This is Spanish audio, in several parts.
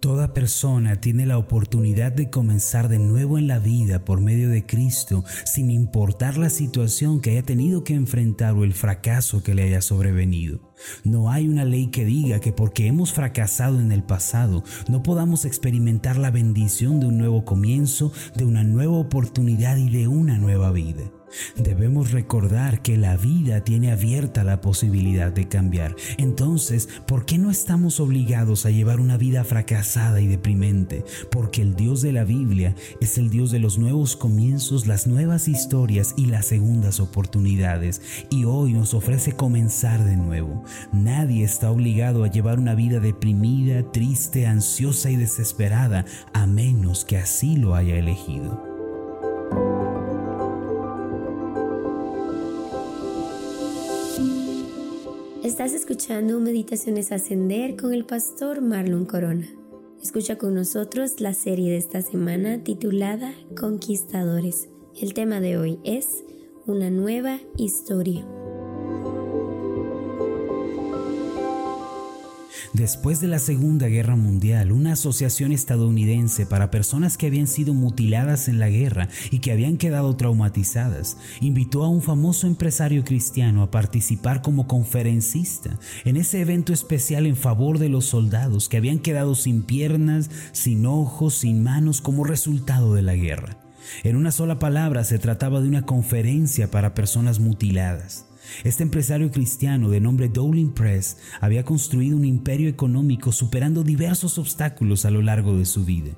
Toda persona tiene la oportunidad de comenzar de nuevo en la vida por medio de Cristo, sin importar la situación que haya tenido que enfrentar o el fracaso que le haya sobrevenido. No hay una ley que diga que porque hemos fracasado en el pasado no podamos experimentar la bendición de un nuevo comienzo, de una nueva oportunidad y de una nueva vida. Debemos recordar que la vida tiene abierta la posibilidad de cambiar. Entonces, ¿por qué no estamos obligados a llevar una vida fracasada y deprimente? Porque el Dios de la Biblia es el Dios de los nuevos comienzos, las nuevas historias y las segundas oportunidades. Y hoy nos ofrece comenzar de nuevo. Nadie está obligado a llevar una vida deprimida, triste, ansiosa y desesperada, a menos que así lo haya elegido. Estás escuchando Meditaciones Ascender con el pastor Marlon Corona. Escucha con nosotros la serie de esta semana titulada Conquistadores. El tema de hoy es Una nueva historia. Después de la Segunda Guerra Mundial, una asociación estadounidense para personas que habían sido mutiladas en la guerra y que habían quedado traumatizadas, invitó a un famoso empresario cristiano a participar como conferencista en ese evento especial en favor de los soldados que habían quedado sin piernas, sin ojos, sin manos como resultado de la guerra. En una sola palabra se trataba de una conferencia para personas mutiladas. Este empresario cristiano de nombre Dowling Press había construido un imperio económico superando diversos obstáculos a lo largo de su vida.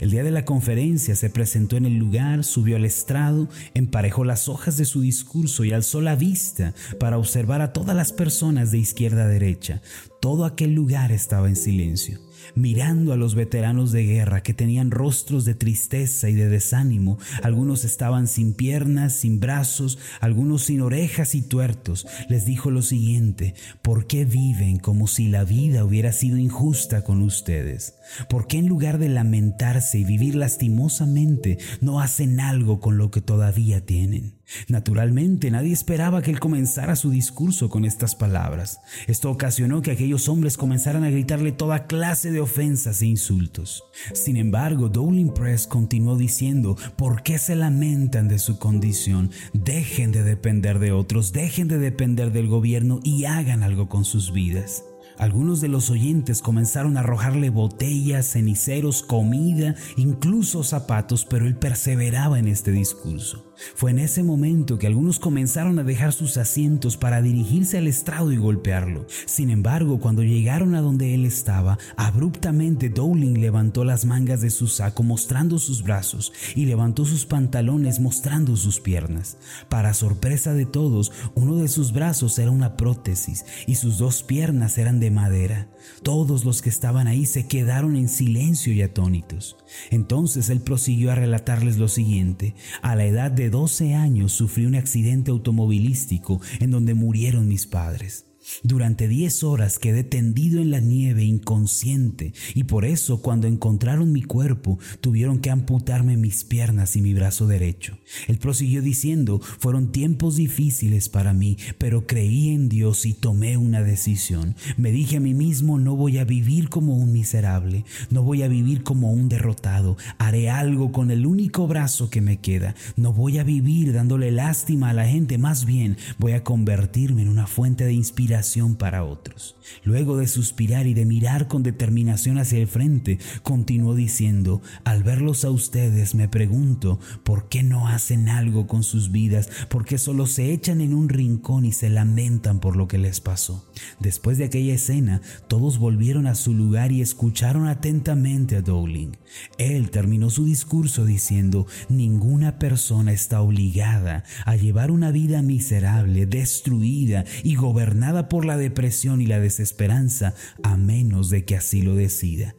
El día de la conferencia se presentó en el lugar, subió al estrado, emparejó las hojas de su discurso y alzó la vista para observar a todas las personas de izquierda a derecha. Todo aquel lugar estaba en silencio mirando a los veteranos de guerra que tenían rostros de tristeza y de desánimo. Algunos estaban sin piernas, sin brazos, algunos sin orejas y tuertos. Les dijo lo siguiente, ¿por qué viven como si la vida hubiera sido injusta con ustedes? ¿Por qué en lugar de lamentarse y vivir lastimosamente no hacen algo con lo que todavía tienen? Naturalmente, nadie esperaba que él comenzara su discurso con estas palabras. Esto ocasionó que aquellos hombres comenzaran a gritarle toda clase de ofensas e insultos. Sin embargo, Dowling Press continuó diciendo, ¿por qué se lamentan de su condición? Dejen de depender de otros, dejen de depender del gobierno y hagan algo con sus vidas. Algunos de los oyentes comenzaron a arrojarle botellas, ceniceros, comida, incluso zapatos, pero él perseveraba en este discurso. Fue en ese momento que algunos comenzaron a dejar sus asientos para dirigirse al estrado y golpearlo. Sin embargo, cuando llegaron a donde él estaba, abruptamente Dowling levantó las mangas de su saco mostrando sus brazos y levantó sus pantalones mostrando sus piernas. Para sorpresa de todos, uno de sus brazos era una prótesis y sus dos piernas eran de madera. Todos los que estaban ahí se quedaron en silencio y atónitos. Entonces él prosiguió a relatarles lo siguiente. A la edad de 12 años sufrí un accidente automovilístico en donde murieron mis padres. Durante diez horas quedé tendido en la nieve inconsciente y por eso cuando encontraron mi cuerpo tuvieron que amputarme mis piernas y mi brazo derecho. Él prosiguió diciendo, fueron tiempos difíciles para mí, pero creí en Dios y tomé una decisión. Me dije a mí mismo, no voy a vivir como un miserable, no voy a vivir como un derrotado, haré algo con el único brazo que me queda, no voy a vivir dándole lástima a la gente, más bien voy a convertirme en una fuente de inspiración para otros. Luego de suspirar y de mirar con determinación hacia el frente, continuó diciendo, al verlos a ustedes me pregunto, ¿por qué no hacen algo con sus vidas? ¿Por qué solo se echan en un rincón y se lamentan por lo que les pasó? Después de aquella escena, todos volvieron a su lugar y escucharon atentamente a Dowling. Él terminó su discurso diciendo, ninguna persona está obligada a llevar una vida miserable, destruida y gobernada por la depresión y la desesperanza a menos de que así lo decida.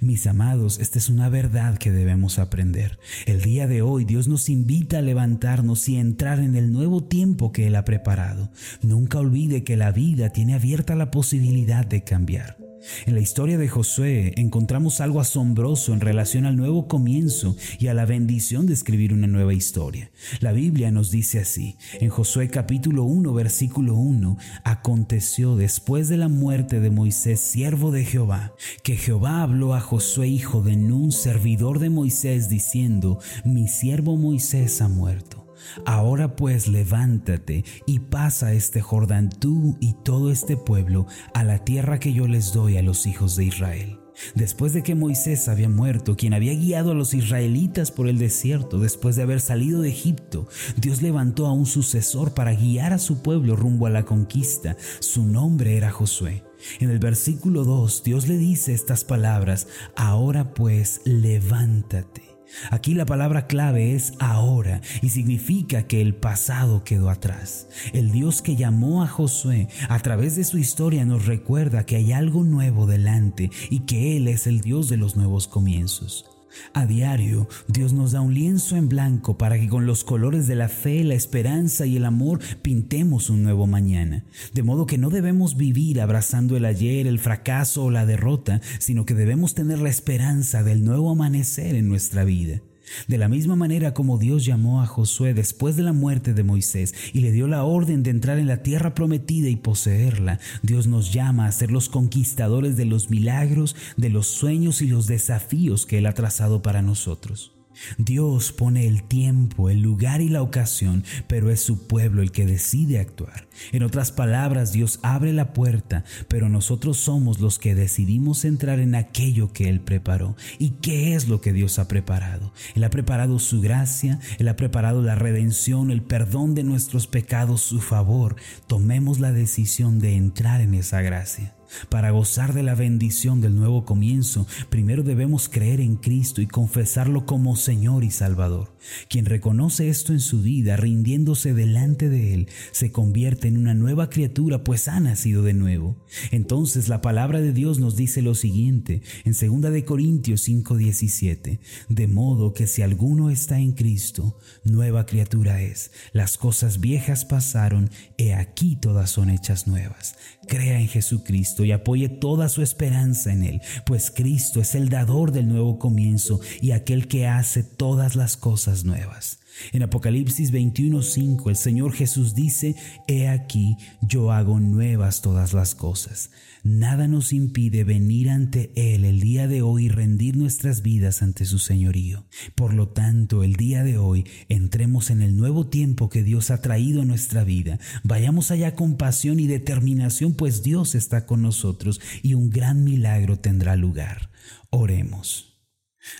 Mis amados, esta es una verdad que debemos aprender. El día de hoy Dios nos invita a levantarnos y entrar en el nuevo tiempo que Él ha preparado. Nunca olvide que la vida tiene abierta la posibilidad de cambiar. En la historia de Josué encontramos algo asombroso en relación al nuevo comienzo y a la bendición de escribir una nueva historia. La Biblia nos dice así, en Josué capítulo 1 versículo 1, aconteció después de la muerte de Moisés, siervo de Jehová, que Jehová habló a Josué hijo de Nun, servidor de Moisés, diciendo, mi siervo Moisés ha muerto. Ahora pues levántate y pasa este Jordán tú y todo este pueblo a la tierra que yo les doy a los hijos de Israel. Después de que Moisés había muerto, quien había guiado a los israelitas por el desierto después de haber salido de Egipto, Dios levantó a un sucesor para guiar a su pueblo rumbo a la conquista. Su nombre era Josué. En el versículo 2 Dios le dice estas palabras, ahora pues levántate. Aquí la palabra clave es ahora y significa que el pasado quedó atrás. El Dios que llamó a Josué a través de su historia nos recuerda que hay algo nuevo delante y que Él es el Dios de los nuevos comienzos. A diario, Dios nos da un lienzo en blanco para que con los colores de la fe, la esperanza y el amor pintemos un nuevo mañana. De modo que no debemos vivir abrazando el ayer, el fracaso o la derrota, sino que debemos tener la esperanza del nuevo amanecer en nuestra vida. De la misma manera como Dios llamó a Josué después de la muerte de Moisés y le dio la orden de entrar en la tierra prometida y poseerla, Dios nos llama a ser los conquistadores de los milagros, de los sueños y los desafíos que Él ha trazado para nosotros. Dios pone el tiempo, el lugar y la ocasión, pero es su pueblo el que decide actuar. En otras palabras, Dios abre la puerta, pero nosotros somos los que decidimos entrar en aquello que Él preparó. ¿Y qué es lo que Dios ha preparado? Él ha preparado su gracia, Él ha preparado la redención, el perdón de nuestros pecados, su favor. Tomemos la decisión de entrar en esa gracia. Para gozar de la bendición del nuevo comienzo, primero debemos creer en Cristo y confesarlo como Señor y Salvador. Quien reconoce esto en su vida, rindiéndose delante de Él, se convierte en una nueva criatura, pues ha nacido de nuevo. Entonces la palabra de Dios nos dice lo siguiente en 2 de Corintios 5:17, de modo que si alguno está en Cristo, nueva criatura es. Las cosas viejas pasaron, he aquí todas son hechas nuevas. Crea en Jesucristo y apoye toda su esperanza en Él, pues Cristo es el dador del nuevo comienzo y aquel que hace todas las cosas nuevas. En Apocalipsis 21:5 el Señor Jesús dice, He aquí, yo hago nuevas todas las cosas. Nada nos impide venir ante Él el día de hoy y rendir nuestras vidas ante su señorío. Por lo tanto, el día de hoy entremos en el nuevo tiempo que Dios ha traído a nuestra vida. Vayamos allá con pasión y determinación, pues Dios está con nosotros y un gran milagro tendrá lugar. Oremos.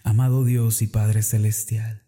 Amado Dios y Padre Celestial,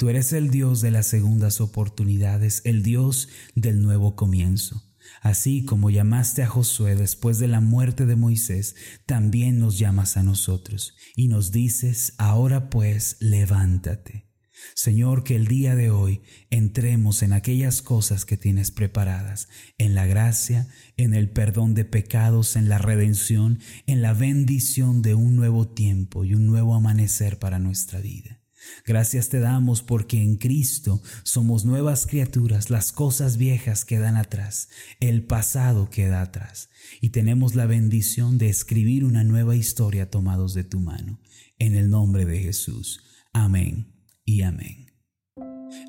Tú eres el Dios de las segundas oportunidades, el Dios del nuevo comienzo. Así como llamaste a Josué después de la muerte de Moisés, también nos llamas a nosotros y nos dices, ahora pues, levántate. Señor, que el día de hoy entremos en aquellas cosas que tienes preparadas, en la gracia, en el perdón de pecados, en la redención, en la bendición de un nuevo tiempo y un nuevo amanecer para nuestra vida. Gracias te damos porque en Cristo somos nuevas criaturas, las cosas viejas quedan atrás, el pasado queda atrás y tenemos la bendición de escribir una nueva historia tomados de tu mano. En el nombre de Jesús. Amén y amén.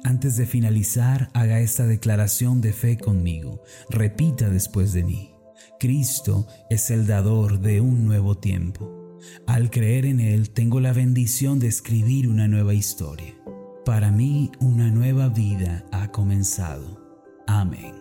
Antes de finalizar, haga esta declaración de fe conmigo. Repita después de mí. Cristo es el dador de un nuevo tiempo. Al creer en Él tengo la bendición de escribir una nueva historia. Para mí una nueva vida ha comenzado. Amén.